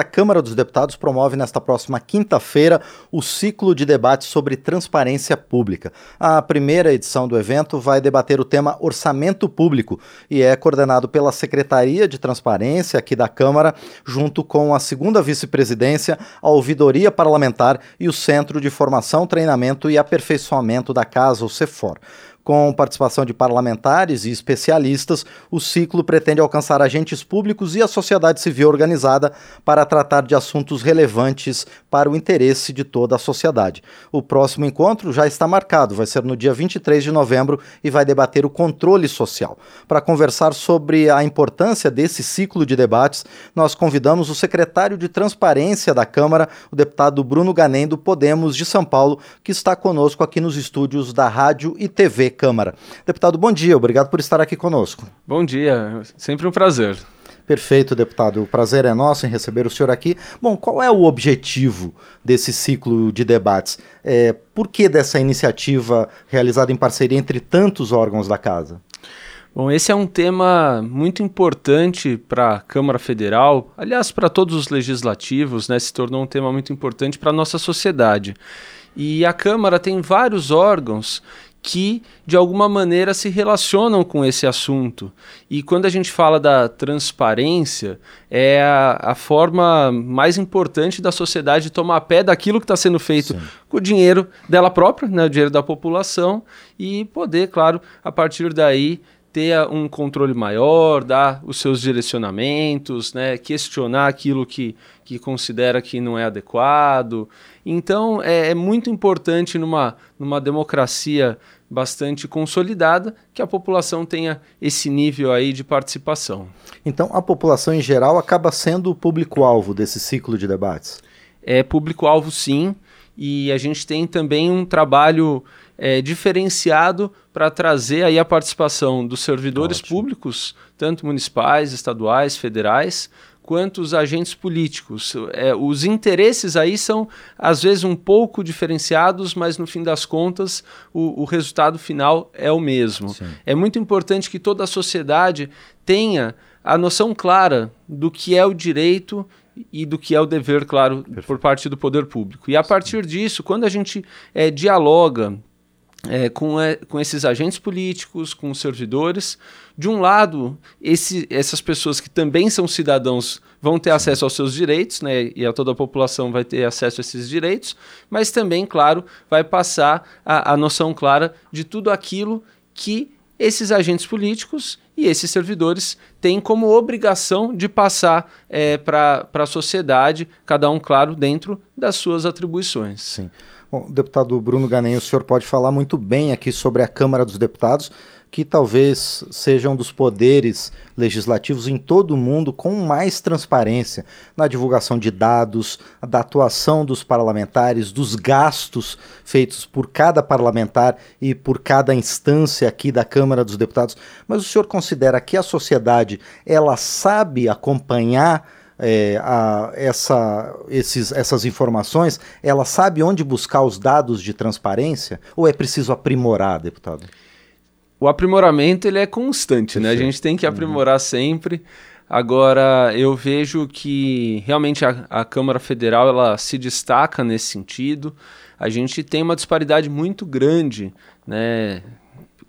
A Câmara dos Deputados promove nesta próxima quinta-feira o ciclo de debates sobre transparência pública. A primeira edição do evento vai debater o tema orçamento público e é coordenado pela Secretaria de Transparência aqui da Câmara, junto com a segunda vice-presidência, a Ouvidoria Parlamentar e o Centro de Formação, Treinamento e Aperfeiçoamento da Casa, o CEFOR. Com participação de parlamentares e especialistas, o ciclo pretende alcançar agentes públicos e a sociedade civil organizada para tratar de assuntos relevantes para o interesse de toda a sociedade. O próximo encontro já está marcado, vai ser no dia 23 de novembro e vai debater o controle social. Para conversar sobre a importância desse ciclo de debates, nós convidamos o secretário de Transparência da Câmara, o deputado Bruno Ganem, do Podemos de São Paulo, que está conosco aqui nos estúdios da Rádio e TV Câmara. Deputado, bom dia, obrigado por estar aqui conosco. Bom dia, sempre um prazer. Perfeito, deputado. O prazer é nosso em receber o senhor aqui. Bom, qual é o objetivo desse ciclo de debates? É, por que dessa iniciativa realizada em parceria entre tantos órgãos da Casa? Bom, esse é um tema muito importante para a Câmara Federal, aliás, para todos os legislativos, né? Se tornou um tema muito importante para a nossa sociedade. E a Câmara tem vários órgãos que de alguma maneira se relacionam com esse assunto. E quando a gente fala da transparência, é a, a forma mais importante da sociedade tomar pé daquilo que está sendo feito Sim. com o dinheiro dela própria, né, o dinheiro da população, e poder, claro, a partir daí ter um controle maior, dar os seus direcionamentos, né, questionar aquilo que, que considera que não é adequado. Então, é, é muito importante numa, numa democracia bastante consolidada que a população tenha esse nível aí de participação. Então, a população em geral acaba sendo o público-alvo desse ciclo de debates? É público-alvo, sim. E a gente tem também um trabalho é, diferenciado para trazer aí a participação dos servidores Ótimo. públicos, tanto municipais, estaduais, federais, quanto os agentes políticos. É, os interesses aí são, às vezes, um pouco diferenciados, mas no fim das contas, o, o resultado final é o mesmo. Sim. É muito importante que toda a sociedade tenha a noção clara do que é o direito e do que é o dever, claro, Perfeito. por parte do poder público. E a partir disso, quando a gente é, dialoga é, com, com esses agentes políticos, com os servidores. De um lado, esse, essas pessoas que também são cidadãos vão ter acesso aos seus direitos, né, e a toda a população vai ter acesso a esses direitos, mas também, claro, vai passar a, a noção clara de tudo aquilo que esses agentes políticos e esses servidores têm como obrigação de passar é, para a sociedade, cada um, claro, dentro das suas atribuições. Sim. Bom, deputado Bruno Ganem, o senhor pode falar muito bem aqui sobre a Câmara dos Deputados, que talvez seja um dos poderes legislativos em todo o mundo com mais transparência na divulgação de dados, da atuação dos parlamentares, dos gastos feitos por cada parlamentar e por cada instância aqui da Câmara dos Deputados. Mas o senhor considera que a sociedade ela sabe acompanhar é, a, essa, esses, essas informações, ela sabe onde buscar os dados de transparência? Ou é preciso aprimorar, deputado? O aprimoramento ele é constante, né? A gente tem que uhum. aprimorar uhum. sempre. Agora, eu vejo que realmente a, a, Câmara Federal ela se destaca nesse sentido. A gente tem uma disparidade muito grande, né?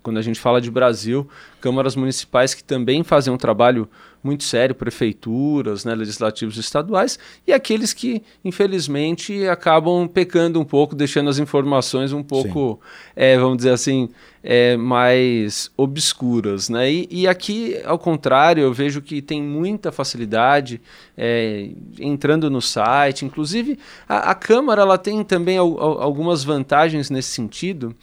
Quando a gente fala de Brasil, câmaras municipais que também fazem um trabalho muito sério, prefeituras, né, legislativos estaduais, e aqueles que, infelizmente, acabam pecando um pouco, deixando as informações um pouco, é, vamos dizer assim, é, mais obscuras. Né? E, e, aqui, ao contrário, eu vejo que tem muita facilidade é, entrando no site. Inclusive, a, a Câmara ela tem também al, al, algumas vantagens nesse sentido,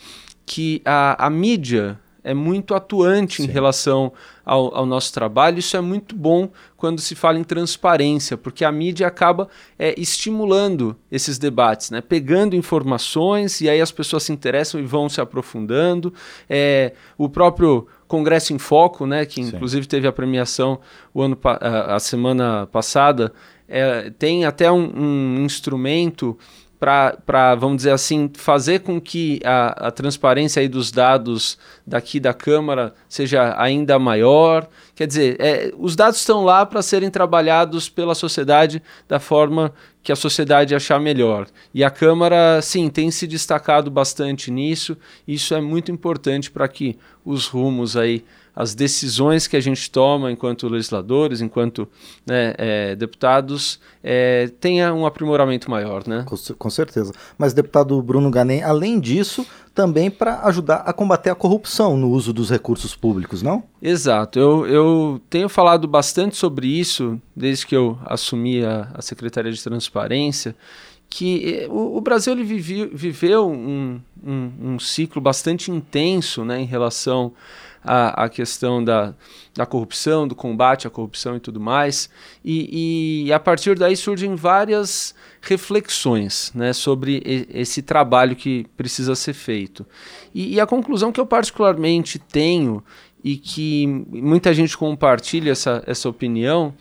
que a, a mídia é muito atuante Sim. em relação ao, ao, nosso trabalho. Isso é muito bom quando se fala em transparência, porque a mídia acaba é, estimulando esses debates, né? pegando informações e aí as pessoas se interessam e vão se aprofundando. É, o próprio Congresso em Foco, né, que Sim. inclusive teve a premiação o ano, a, a semana passada, é, tem até um, um instrumento para, vamos dizer assim, fazer com que a, a transparência dos dados daqui da Câmara seja ainda maior. Quer dizer, é, os dados estão lá para serem trabalhados pela sociedade da forma que a sociedade achar melhor. E a Câmara, sim, tem se destacado bastante nisso. Isso é muito importante para que os rumos aí as decisões que a gente toma enquanto legisladores, enquanto né, é, deputados, é, tenha um aprimoramento maior. Né? Com, com certeza. Mas, deputado Bruno Ganem, além disso, também para ajudar a combater a corrupção no uso dos recursos públicos, não? Exato. Eu, eu tenho falado bastante sobre isso desde que eu assumi a, a Secretaria de Transparência que eh, o, o, Brasil ele vive, viveu um, um, um, ciclo bastante intenso né, em relação a, a questão da, da corrupção, do combate à corrupção e tudo mais. E, e a partir daí surgem várias reflexões né, sobre esse trabalho que precisa ser feito. E, e, a conclusão que eu particularmente tenho e que muita gente compartilha essa, essa opinião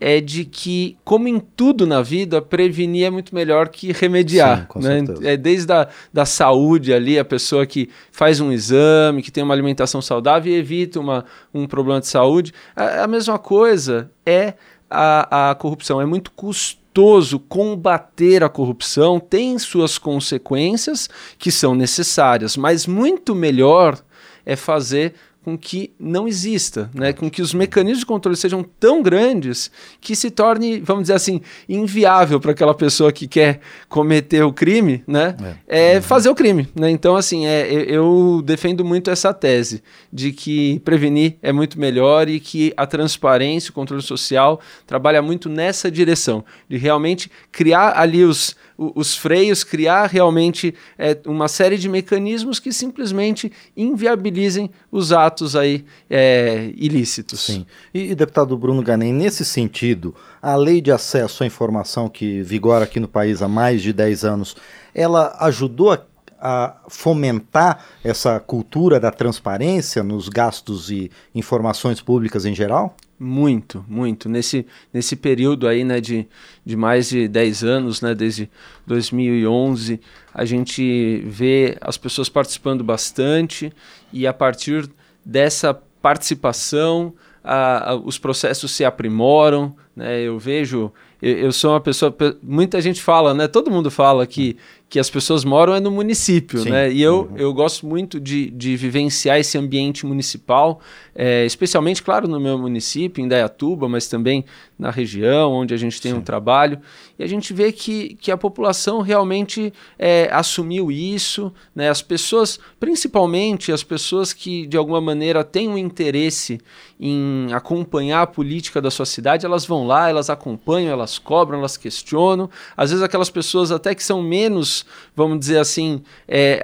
é de que, como em tudo na vida, prevenir é muito melhor que remediar. Sim, né? É desde a da saúde ali, a pessoa que faz um exame, que tem uma alimentação saudável e evita uma, um problema de saúde. A, a mesma coisa é a, a corrupção. É muito custoso combater a corrupção, tem suas consequências que são necessárias, mas muito melhor é fazer com que não exista, né? com que os mecanismos de controle sejam tão grandes que se torne, vamos dizer assim, inviável para aquela pessoa que quer cometer o crime, né? É, é fazer o crime. Né? Então, assim, é, eu defendo muito essa tese de que prevenir é muito melhor e que a transparência, o controle social trabalha muito nessa direção, de realmente criar ali os os freios, criar realmente é, uma série de mecanismos que simplesmente inviabilizem os atos aí é, ilícitos. Sim. E, e, deputado Bruno Ganem, nesse sentido, a lei de acesso à informação que vigora aqui no país há mais de 10 anos, ela ajudou a a fomentar essa cultura da transparência nos gastos e informações públicas em geral? Muito, muito. Nesse, nesse período aí, né, de, de mais de 10 anos, né, desde 2011, a gente vê as pessoas participando bastante e a partir dessa participação, a, a, os processos se aprimoram, né, eu vejo, eu, eu, sou uma pessoa, muita gente fala, né, todo mundo fala que que as pessoas moram é no município, Sim. né? E eu, uhum. eu gosto muito de, de vivenciar esse ambiente municipal, é, especialmente, claro, no meu município, em Dayatuba, mas também na região onde a gente tem Sim. um trabalho. E a gente vê que, que a população realmente é, assumiu isso, né? As pessoas, principalmente as pessoas que de alguma maneira têm um interesse em acompanhar a política da sua cidade, elas vão lá, elas acompanham, elas cobram, elas questionam. Às vezes aquelas pessoas até que são menos vamos dizer assim, é,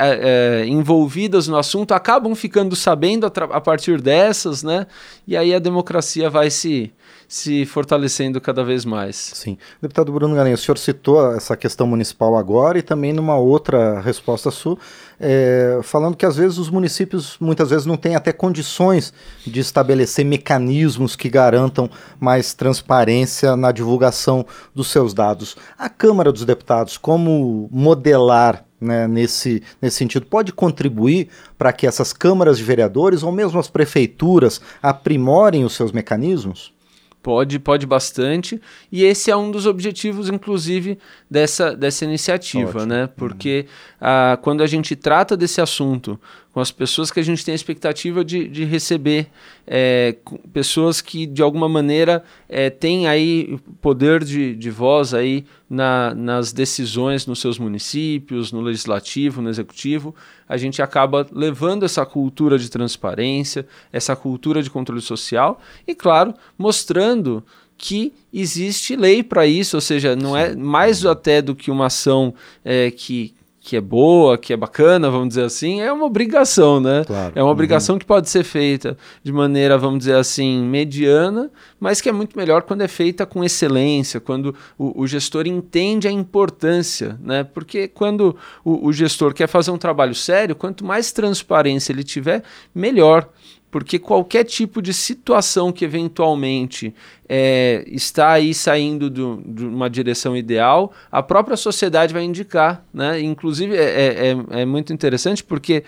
é, envolvidas no assunto acabam ficando sabendo a, a, partir dessas, né? E aí a democracia vai se, se fortalecendo cada vez mais. Sim. Deputado Bruno Galinha, o senhor citou essa questão municipal agora e também numa outra resposta sua, é, falando que às vezes os municípios muitas vezes não têm até condições de estabelecer mecanismos que garantam mais transparência na divulgação dos seus dados. A Câmara dos Deputados, como modelar né, nesse, nesse sentido, pode contribuir para que essas câmaras de vereadores ou mesmo as prefeituras aprimorem os seus mecanismos? Pode, pode bastante. E esse é um dos objetivos, inclusive, dessa, dessa iniciativa, Ótimo. né? Porque uhum. ah, quando a gente trata desse assunto com as pessoas que a gente tem a expectativa de, de receber, é, pessoas que de alguma maneira é, têm aí poder de, de voz aí na, nas decisões nos seus municípios, no legislativo, no executivo, a gente acaba levando essa cultura de transparência, essa cultura de controle social e, claro, mostrando que existe lei para isso, ou seja, não é Sim. é mais até do que uma ação é, que, que é boa, que é bacana, vamos dizer assim, é uma obrigação, né? Claro. É uma obrigação uhum. que pode ser feita de maneira, vamos dizer assim, mediana, mas que é muito melhor quando é feita com excelência, quando o, o gestor entende a importância, né? Porque quando o, o gestor quer fazer um trabalho sério, quanto mais transparência ele tiver, melhor. Porque qualquer tipo de situação que eventualmente é, está aí saindo do, de uma direção ideal, a própria sociedade vai indicar. Né? Inclusive, é, é, é, é muito interessante porque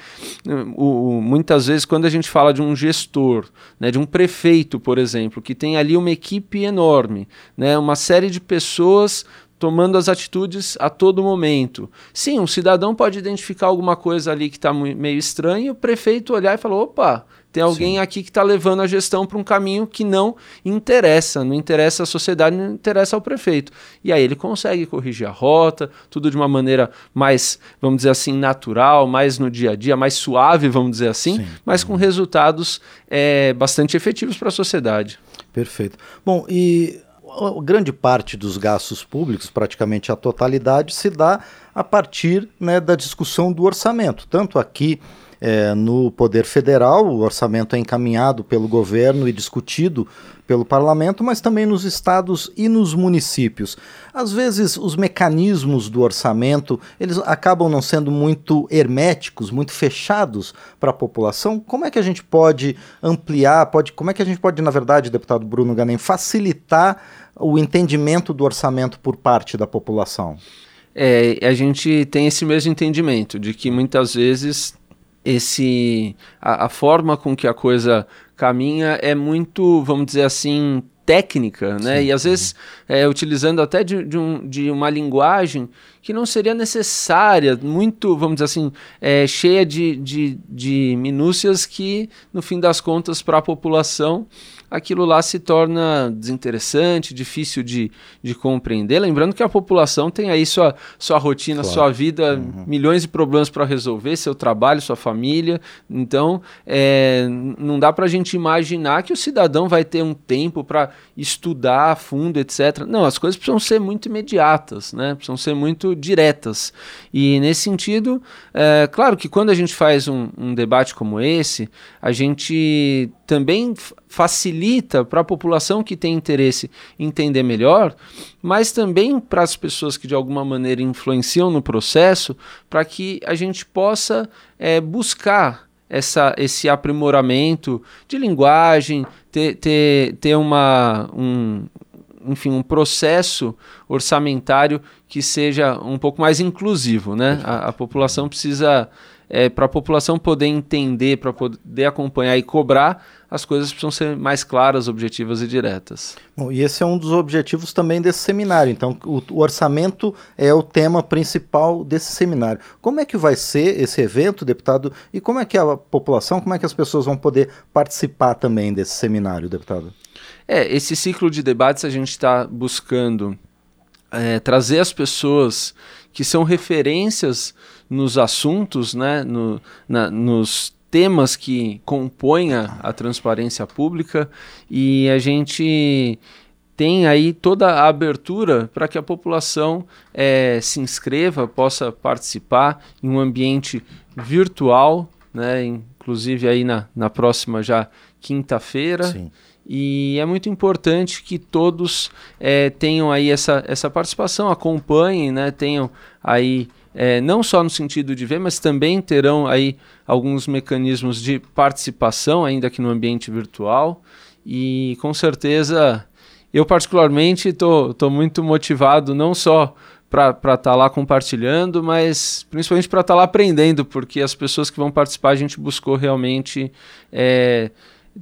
o, o, muitas vezes, quando a gente fala de um gestor, né, de um prefeito, por exemplo, que tem ali uma equipe enorme, né, uma série de pessoas tomando as atitudes a todo momento. Sim, um cidadão pode identificar alguma coisa ali que está meio estranha o prefeito olhar e falar: opa, tem alguém Sim. aqui que está levando a gestão para um caminho que não interessa, não interessa a sociedade, não interessa ao prefeito. E aí ele consegue corrigir a rota, tudo de uma maneira mais, vamos dizer assim, natural, mais no dia a dia, mais suave, vamos dizer assim, Sim. mas com resultados é, bastante efetivos para a sociedade. Perfeito. Bom, e grande parte dos gastos públicos, praticamente a totalidade, se dá a partir né, da discussão do orçamento, tanto aqui é, no Poder Federal, o orçamento é encaminhado pelo governo e discutido pelo parlamento, mas também nos estados e nos municípios. Às vezes, os mecanismos do orçamento eles acabam não sendo muito herméticos, muito fechados para a população. Como é que a gente pode ampliar? Pode, como é que a gente pode, na verdade, deputado Bruno Ganem, facilitar o entendimento do orçamento por parte da população? É, a gente tem esse mesmo entendimento de que muitas vezes esse a, a, forma com que a coisa caminha é muito, vamos dizer assim, técnica, né? Sim, e às vezes é, utilizando até de, de, um, de, uma linguagem que não seria necessária, muito, vamos dizer assim, é, cheia de, de minúcias que, no fim das contas, para a população aquilo lá se torna desinteressante, difícil de, de compreender. Lembrando que a população tem aí sua, sua rotina, claro. sua vida, uhum. milhões de problemas para resolver, seu trabalho, sua família. Então, é, não dá para a gente imaginar que o cidadão vai ter um tempo para estudar a fundo, etc. Não, as coisas precisam ser muito imediatas, né? precisam ser muito diretas. E nesse sentido, é, claro que quando a gente faz um, um debate como esse, a gente também facilita para a população que tem interesse entender melhor, mas também para as pessoas que de alguma maneira influenciam no processo, para que a gente possa é, buscar essa, esse aprimoramento de linguagem, ter, ter, ter uma, um, enfim, um processo orçamentário que seja um pouco mais inclusivo. Né? A, a população precisa, é, para a população poder entender, para poder acompanhar e cobrar, as coisas precisam ser mais claras, objetivas e diretas. Bom, e esse é um dos objetivos também desse seminário. Então, o, o, orçamento é o tema principal desse seminário. Como é que vai ser esse evento, deputado? E como é que a população, como é que as pessoas vão poder participar também desse seminário, deputado? É, esse ciclo de debates a gente está buscando é, trazer as pessoas que são referências nos assuntos, né, no, na, nos temas que compõem a, a transparência pública e a gente tem aí toda a abertura para que a população é, se inscreva, possa participar em um ambiente virtual, né, inclusive aí na, na próxima já quinta-feira. E é muito importante que todos é, tenham aí essa, essa participação, acompanhem, né, tenham aí é, não só no sentido de ver, mas também terão aí alguns mecanismos de participação, ainda que no ambiente virtual. E com certeza, eu particularmente estou muito motivado, não só para estar tá lá compartilhando, mas principalmente para estar tá lá aprendendo, porque as pessoas que vão participar, a gente buscou realmente é,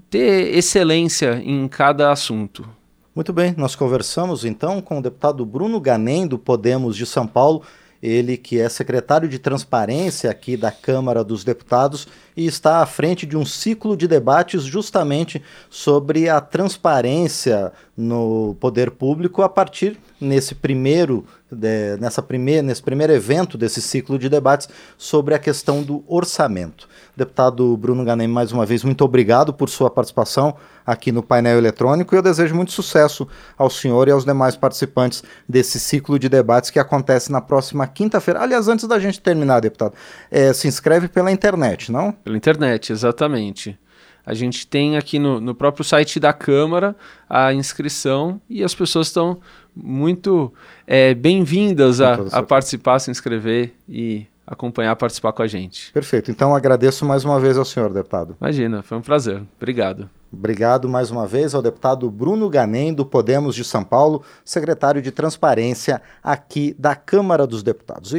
ter excelência em cada assunto. Muito bem, nós conversamos então com o deputado Bruno Ganem, do Podemos de São Paulo ele que é secretário de Transparência aqui da Câmara dos Deputados e está à frente de um ciclo de debates justamente sobre a transparência no poder público a partir nesse primeiro de, nessa primeira, nesse primeiro evento desse ciclo de debates sobre a questão do orçamento. Deputado Bruno Ganem, mais uma vez, muito obrigado por sua participação aqui no painel eletrônico e eu desejo muito sucesso ao senhor e aos demais participantes desse ciclo de debates que acontece na próxima quinta-feira. Aliás, antes da gente terminar, deputado, é, se inscreve pela internet, não? Pela internet, exatamente. A gente tem aqui no, no próprio site da Câmara a inscrição e as pessoas estão muito é, bem-vindas a, a participar, se inscrever e acompanhar, participar com a gente. Perfeito. Então agradeço mais uma vez ao senhor, deputado. Imagina, foi um prazer. Obrigado. Obrigado mais uma vez ao deputado Bruno Ganem, do Podemos de São Paulo, secretário de Transparência aqui da Câmara dos Deputados.